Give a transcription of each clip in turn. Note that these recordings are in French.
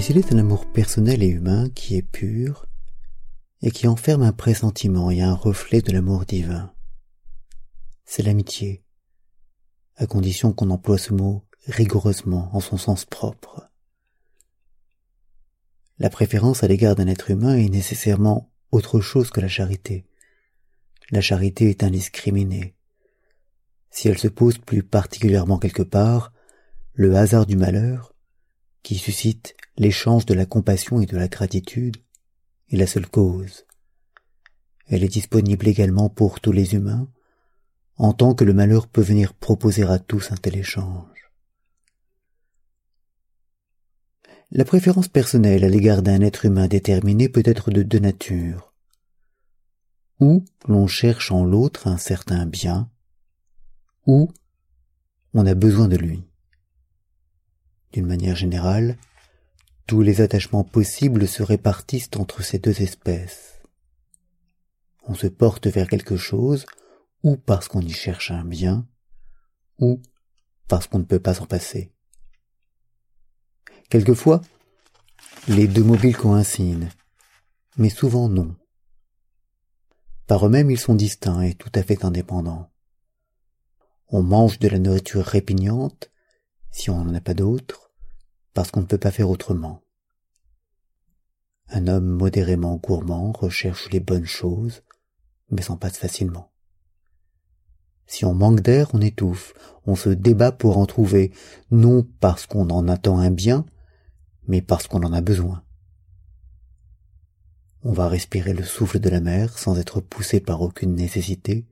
Mais il est un amour personnel et humain qui est pur et qui enferme un pressentiment et un reflet de l'amour divin. C'est l'amitié, à condition qu'on emploie ce mot rigoureusement en son sens propre. La préférence à l'égard d'un être humain est nécessairement autre chose que la charité. La charité est indiscriminée. Si elle se pose plus particulièrement quelque part, le hasard du malheur, qui suscite l'échange de la compassion et de la gratitude, est la seule cause. Elle est disponible également pour tous les humains, en tant que le malheur peut venir proposer à tous un tel échange. La préférence personnelle à l'égard d'un être humain déterminé peut être de deux natures. Ou l'on cherche en l'autre un certain bien, ou on a besoin de lui. D'une manière générale, tous les attachements possibles se répartissent entre ces deux espèces. On se porte vers quelque chose, ou parce qu'on y cherche un bien, ou parce qu'on ne peut pas s'en passer. Quelquefois, les deux mobiles coïncident, mais souvent non. Par eux-mêmes, ils sont distincts et tout à fait indépendants. On mange de la nourriture répignante, si on n'en a pas d'autre, parce qu'on ne peut pas faire autrement. Un homme modérément gourmand recherche les bonnes choses, mais s'en passe facilement. Si on manque d'air, on étouffe, on se débat pour en trouver, non parce qu'on en attend un bien, mais parce qu'on en a besoin. On va respirer le souffle de la mer sans être poussé par aucune nécessité,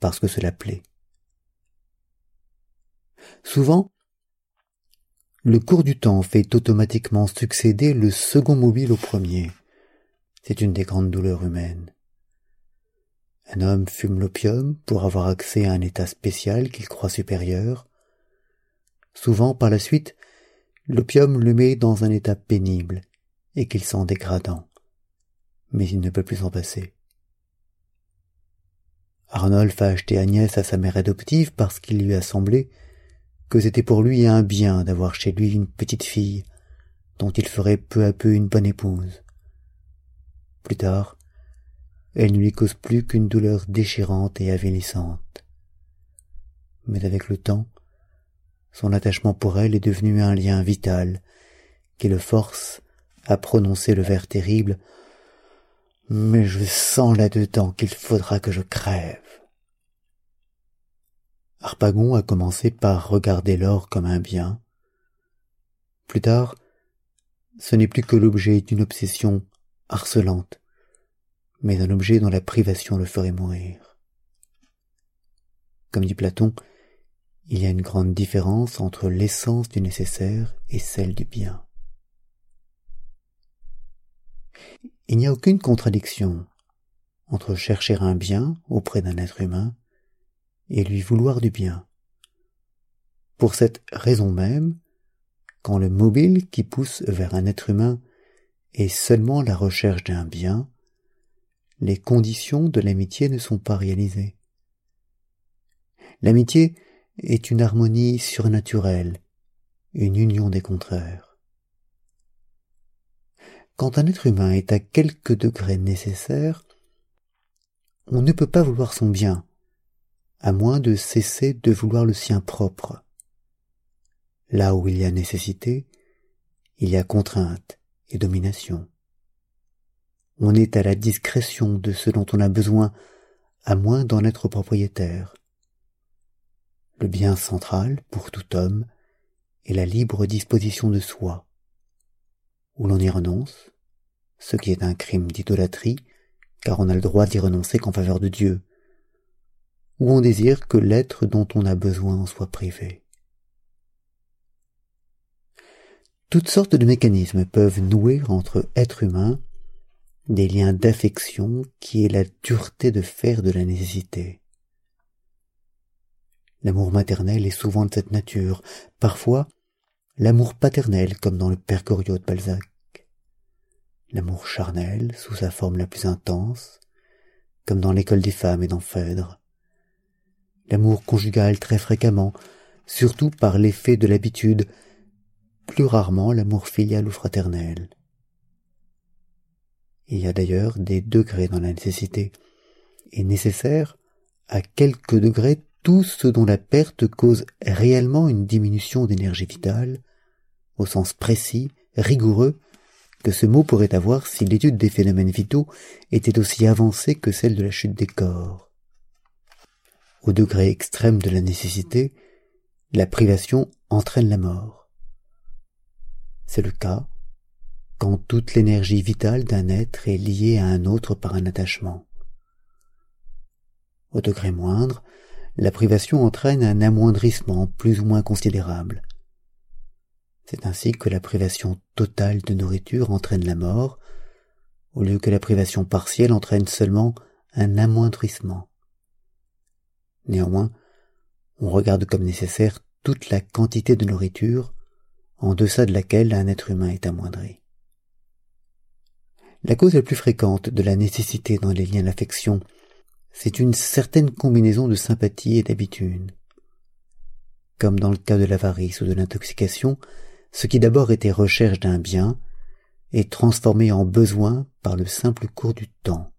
parce que cela plaît. Souvent, le cours du temps fait automatiquement succéder le second mobile au premier. C'est une des grandes douleurs humaines. Un homme fume l'opium pour avoir accès à un état spécial qu'il croit supérieur. Souvent, par la suite, l'opium le met dans un état pénible et qu'il sent dégradant. Mais il ne peut plus s'en passer. Arnolphe a acheté Agnès à sa mère adoptive parce qu'il lui a semblé que c'était pour lui un bien d'avoir chez lui une petite fille dont il ferait peu à peu une bonne épouse. Plus tard, elle ne lui cause plus qu'une douleur déchirante et avilissante. Mais avec le temps, son attachement pour elle est devenu un lien vital qui le force à prononcer le vers terrible Mais je sens là-dedans qu'il faudra que je crève. Harpagon a commencé par regarder l'or comme un bien. Plus tard, ce n'est plus que l'objet d'une obsession harcelante mais un objet dont la privation le ferait mourir. Comme dit Platon, il y a une grande différence entre l'essence du nécessaire et celle du bien. Il n'y a aucune contradiction entre chercher un bien auprès d'un être humain et lui vouloir du bien. Pour cette raison même, quand le mobile qui pousse vers un être humain est seulement la recherche d'un bien, les conditions de l'amitié ne sont pas réalisées. L'amitié est une harmonie surnaturelle, une union des contraires. Quand un être humain est à quelque degré nécessaire, on ne peut pas vouloir son bien, à moins de cesser de vouloir le sien propre. Là où il y a nécessité, il y a contrainte et domination on est à la discrétion de ce dont on a besoin, à moins d'en être propriétaire. Le bien central, pour tout homme, est la libre disposition de soi, où l'on y renonce, ce qui est un crime d'idolâtrie, car on a le droit d'y renoncer qu'en faveur de Dieu, où on désire que l'être dont on a besoin en soit privé. Toutes sortes de mécanismes peuvent nouer entre êtres humains des liens d'affection qui est la dureté de fer de la nécessité. L'amour maternel est souvent de cette nature. Parfois, l'amour paternel comme dans le Père Goriot de Balzac, l'amour charnel sous sa forme la plus intense, comme dans l'école des femmes et dans Phèdre, l'amour conjugal très fréquemment, surtout par l'effet de l'habitude, plus rarement l'amour filial ou fraternel. Il y a d'ailleurs des degrés dans la nécessité, et nécessaire, à quelques degrés, tout ce dont la perte cause réellement une diminution d'énergie vitale, au sens précis, rigoureux, que ce mot pourrait avoir si l'étude des phénomènes vitaux était aussi avancée que celle de la chute des corps. Au degré extrême de la nécessité, la privation entraîne la mort. C'est le cas quand toute l'énergie vitale d'un être est liée à un autre par un attachement. Au degré moindre, la privation entraîne un amoindrissement plus ou moins considérable. C'est ainsi que la privation totale de nourriture entraîne la mort, au lieu que la privation partielle entraîne seulement un amoindrissement. Néanmoins, on regarde comme nécessaire toute la quantité de nourriture en deçà de laquelle un être humain est amoindri. La cause la plus fréquente de la nécessité dans les liens d'affection, c'est une certaine combinaison de sympathie et d'habitude. Comme dans le cas de l'avarice ou de l'intoxication, ce qui d'abord était recherche d'un bien est transformé en besoin par le simple cours du temps.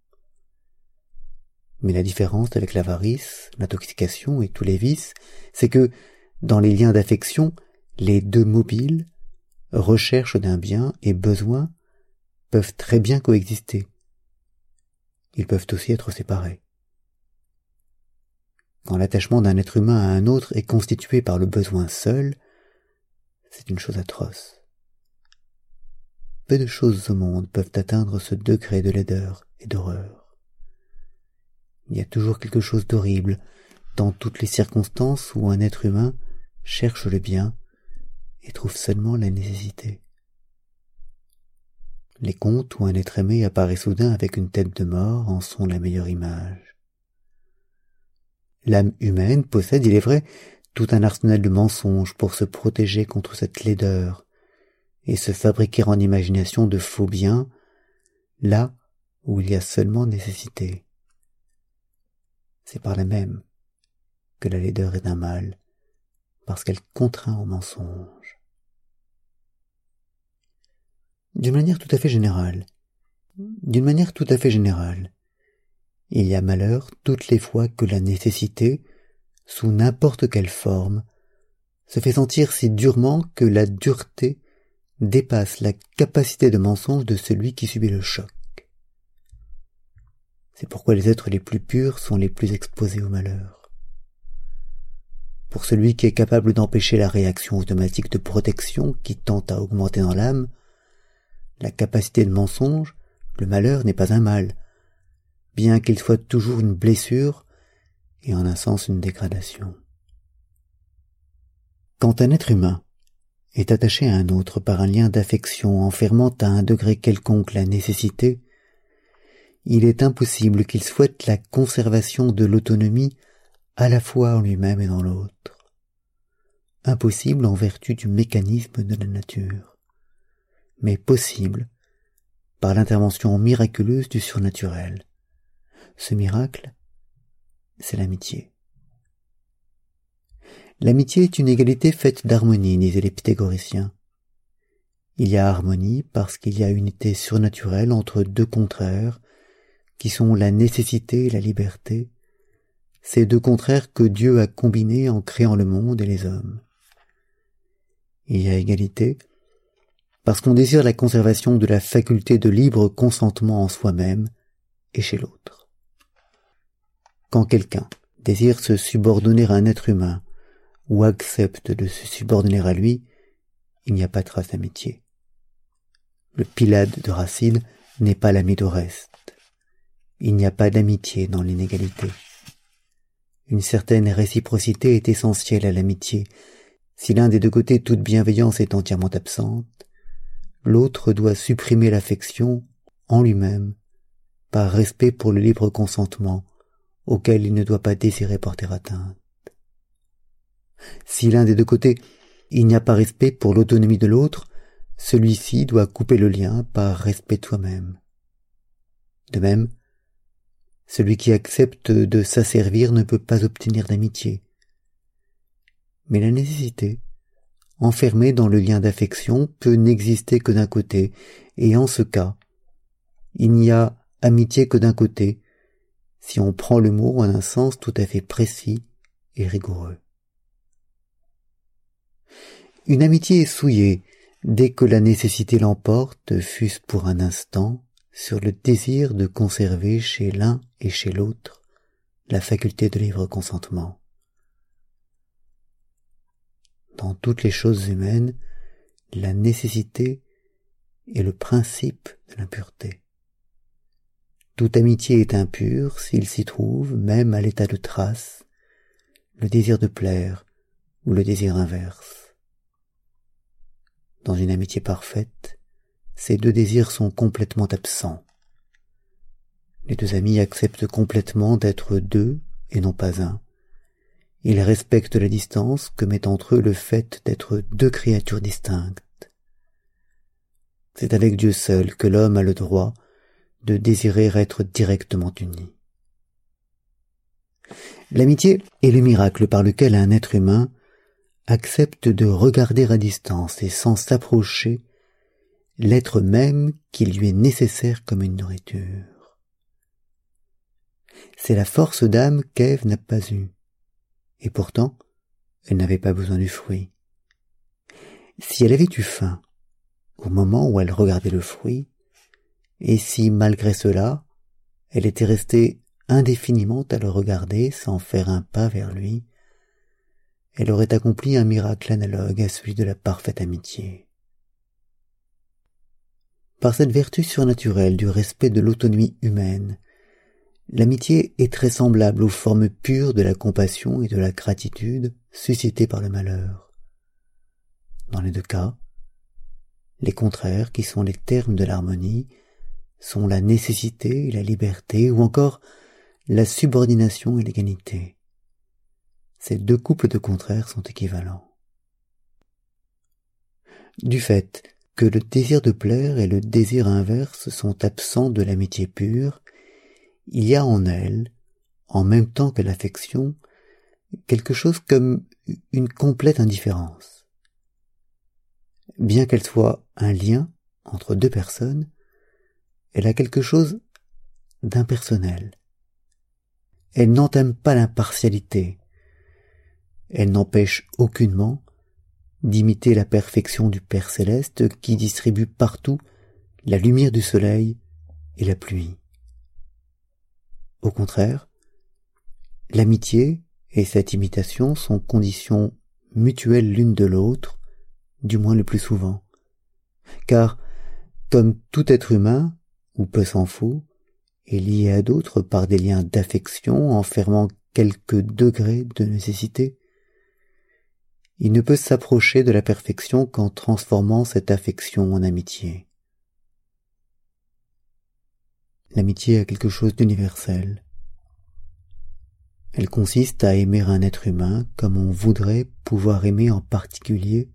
Mais la différence avec l'avarice, l'intoxication et tous les vices, c'est que, dans les liens d'affection, les deux mobiles, recherche d'un bien et besoin, peuvent très bien coexister. Ils peuvent aussi être séparés. Quand l'attachement d'un être humain à un autre est constitué par le besoin seul, c'est une chose atroce. Peu de choses au monde peuvent atteindre ce degré de laideur et d'horreur. Il y a toujours quelque chose d'horrible dans toutes les circonstances où un être humain cherche le bien et trouve seulement la nécessité. Les contes où un être aimé apparaît soudain avec une tête de mort en sont la meilleure image. L'âme humaine possède, il est vrai, tout un arsenal de mensonges pour se protéger contre cette laideur et se fabriquer en imagination de faux biens là où il y a seulement nécessité. C'est par là même que la laideur est un mal, parce qu'elle contraint au mensonge. d'une manière tout à fait générale. D'une manière tout à fait générale. Il y a malheur toutes les fois que la nécessité, sous n'importe quelle forme, se fait sentir si durement que la dureté dépasse la capacité de mensonge de celui qui subit le choc. C'est pourquoi les êtres les plus purs sont les plus exposés au malheur. Pour celui qui est capable d'empêcher la réaction automatique de protection qui tente à augmenter dans l'âme, la capacité de mensonge, le malheur n'est pas un mal, bien qu'il soit toujours une blessure et en un sens une dégradation. Quand un être humain est attaché à un autre par un lien d'affection enfermant à un degré quelconque la nécessité, il est impossible qu'il souhaite la conservation de l'autonomie à la fois en lui-même et dans l'autre. Impossible en vertu du mécanisme de la nature mais possible par l'intervention miraculeuse du surnaturel. Ce miracle, c'est l'amitié. L'amitié est une égalité faite d'harmonie, disaient les pythagoriciens. Il y a harmonie parce qu'il y a unité surnaturelle entre deux contraires, qui sont la nécessité et la liberté, ces deux contraires que Dieu a combinés en créant le monde et les hommes. Il y a égalité parce qu'on désire la conservation de la faculté de libre consentement en soi-même et chez l'autre. Quand quelqu'un désire se subordonner à un être humain ou accepte de se subordonner à lui, il n'y a pas trace d'amitié. Le Pilade de Racine n'est pas l'ami d'Oreste. Il n'y a pas d'amitié dans l'inégalité. Une certaine réciprocité est essentielle à l'amitié. Si l'un des deux côtés toute bienveillance est entièrement absente, l'autre doit supprimer l'affection en lui-même par respect pour le libre consentement auquel il ne doit pas désirer porter atteinte. Si l'un des deux côtés il n'y a pas respect pour l'autonomie de l'autre, celui-ci doit couper le lien par respect de soi-même. De même, celui qui accepte de s'asservir ne peut pas obtenir d'amitié. Mais la nécessité, enfermée dans le lien d'affection, peut n'exister que d'un côté, et en ce cas, il n'y a amitié que d'un côté, si on prend le mot en un sens tout à fait précis et rigoureux. Une amitié est souillée dès que la nécessité l'emporte, fût-ce pour un instant, sur le désir de conserver chez l'un et chez l'autre la faculté de libre consentement. Dans toutes les choses humaines, la nécessité est le principe de l'impureté. Toute amitié est impure s'il s'y trouve, même à l'état de trace, le désir de plaire ou le désir inverse. Dans une amitié parfaite, ces deux désirs sont complètement absents. Les deux amis acceptent complètement d'être deux et non pas un. Ils respectent la distance que met entre eux le fait d'être deux créatures distinctes. C'est avec Dieu seul que l'homme a le droit de désirer être directement uni. L'amitié est le miracle par lequel un être humain accepte de regarder à distance et sans s'approcher l'être même qui lui est nécessaire comme une nourriture. C'est la force d'âme qu'Ève n'a pas eue, et pourtant elle n'avait pas besoin du fruit. Si elle avait eu faim au moment où elle regardait le fruit, et si malgré cela elle était restée indéfiniment à le regarder sans faire un pas vers lui, elle aurait accompli un miracle analogue à celui de la parfaite amitié. Par cette vertu surnaturelle du respect de l'autonomie humaine, l'amitié est très semblable aux formes pures de la compassion et de la gratitude suscitées par le malheur. Dans les deux cas, les contraires, qui sont les termes de l'harmonie, sont la nécessité et la liberté, ou encore la subordination et l'égalité. Ces deux couples de contraires sont équivalents. Du fait que le désir de plaire et le désir inverse sont absents de l'amitié pure, il y a en elle, en même temps que l'affection, quelque chose comme une complète indifférence. Bien qu'elle soit un lien entre deux personnes, elle a quelque chose d'impersonnel. Elle n'entame pas l'impartialité. Elle n'empêche aucunement d'imiter la perfection du Père céleste qui distribue partout la lumière du soleil et la pluie. Au contraire, l'amitié et cette imitation sont conditions mutuelles l'une de l'autre, du moins le plus souvent. Car, comme tout être humain, ou peu s'en faut, est lié à d'autres par des liens d'affection enfermant quelques degrés de nécessité. Il ne peut s'approcher de la perfection qu'en transformant cette affection en amitié. L'amitié a quelque chose d'universel. Elle consiste à aimer un être humain comme on voudrait pouvoir aimer en particulier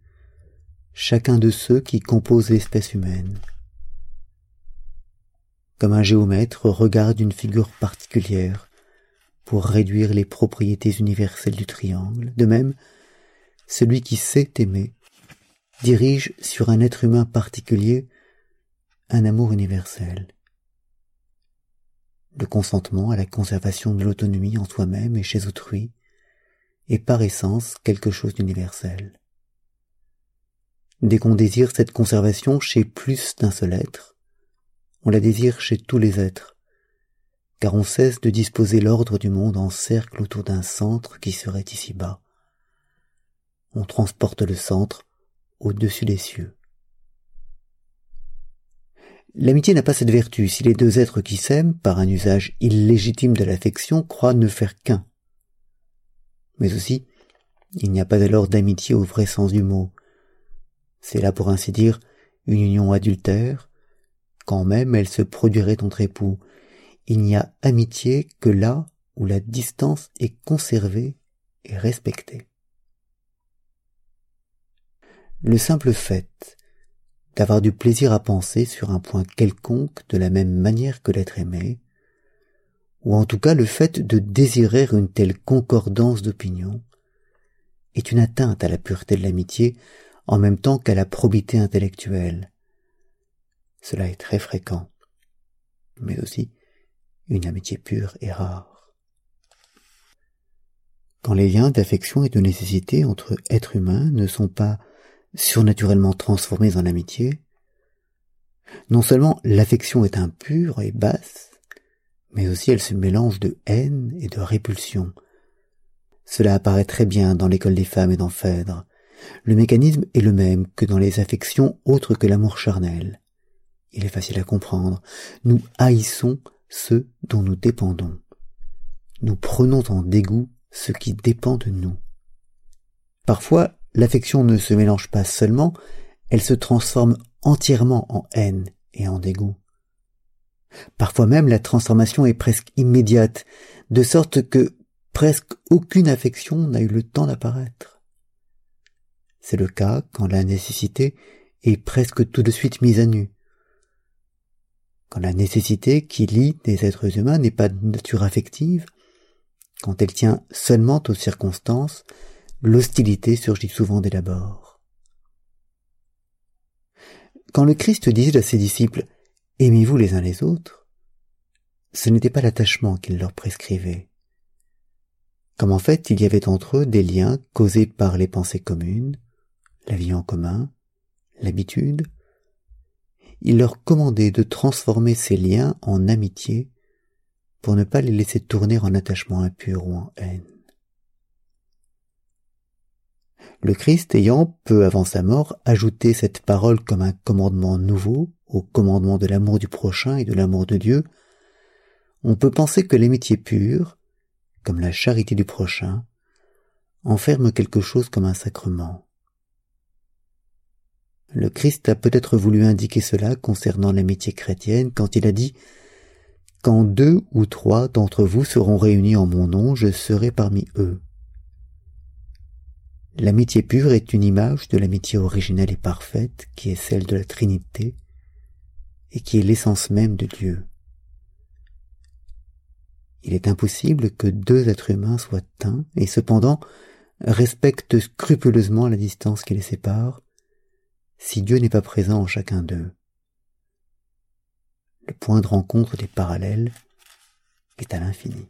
chacun de ceux qui composent l'espèce humaine comme un géomètre regarde une figure particulière pour réduire les propriétés universelles du triangle. De même, celui qui sait aimer dirige sur un être humain particulier un amour universel. Le consentement à la conservation de l'autonomie en soi-même et chez autrui est par essence quelque chose d'universel. Dès qu'on désire cette conservation chez plus d'un seul être, on la désire chez tous les êtres, car on cesse de disposer l'ordre du monde en cercle autour d'un centre qui serait ici-bas. On transporte le centre au-dessus des cieux. L'amitié n'a pas cette vertu si les deux êtres qui s'aiment, par un usage illégitime de l'affection, croient ne faire qu'un. Mais aussi, il n'y a pas alors d'amitié au vrai sens du mot. C'est là, pour ainsi dire, une union adultère, quand même elle se produirait entre époux. Il n'y a amitié que là où la distance est conservée et respectée. le simple fait d'avoir du plaisir à penser sur un point quelconque de la même manière que l'être aimé, ou en tout cas le fait de désirer une telle concordance d'opinion, est une atteinte à la pureté de l'amitié en même temps qu'à la probité intellectuelle. Cela est très fréquent, mais aussi une amitié pure est rare. Quand les liens d'affection et de nécessité entre êtres humains ne sont pas surnaturellement transformés en amitié, non seulement l'affection est impure et basse, mais aussi elle se mélange de haine et de répulsion. Cela apparaît très bien dans l'école des femmes et dans Phèdre. Le mécanisme est le même que dans les affections autres que l'amour charnel. Il est facile à comprendre. Nous haïssons ceux dont nous dépendons. Nous prenons en dégoût ce qui dépend de nous. Parfois, l'affection ne se mélange pas seulement, elle se transforme entièrement en haine et en dégoût. Parfois même la transformation est presque immédiate, de sorte que presque aucune affection n'a eu le temps d'apparaître. C'est le cas quand la nécessité est presque tout de suite mise à nu. Quand la nécessité qui lie des êtres humains n'est pas de nature affective, quand elle tient seulement aux circonstances, l'hostilité surgit souvent dès l'abord. Quand le Christ disait à ses disciples Aimez-vous les uns les autres ce n'était pas l'attachement qu'il leur prescrivait. Comme en fait il y avait entre eux des liens causés par les pensées communes, la vie en commun, l'habitude, il leur commandait de transformer ces liens en amitié pour ne pas les laisser tourner en attachement impur ou en haine. Le Christ ayant, peu avant sa mort, ajouté cette parole comme un commandement nouveau au commandement de l'amour du prochain et de l'amour de Dieu, on peut penser que l'amitié pure, comme la charité du prochain, enferme quelque chose comme un sacrement. Le Christ a peut-être voulu indiquer cela concernant l'amitié chrétienne quand il a dit Quand deux ou trois d'entre vous seront réunis en mon nom, je serai parmi eux. L'amitié pure est une image de l'amitié originelle et parfaite qui est celle de la Trinité et qui est l'essence même de Dieu. Il est impossible que deux êtres humains soient un et cependant respectent scrupuleusement la distance qui les sépare, si Dieu n'est pas présent en chacun d'eux. Le point de rencontre des parallèles est à l'infini.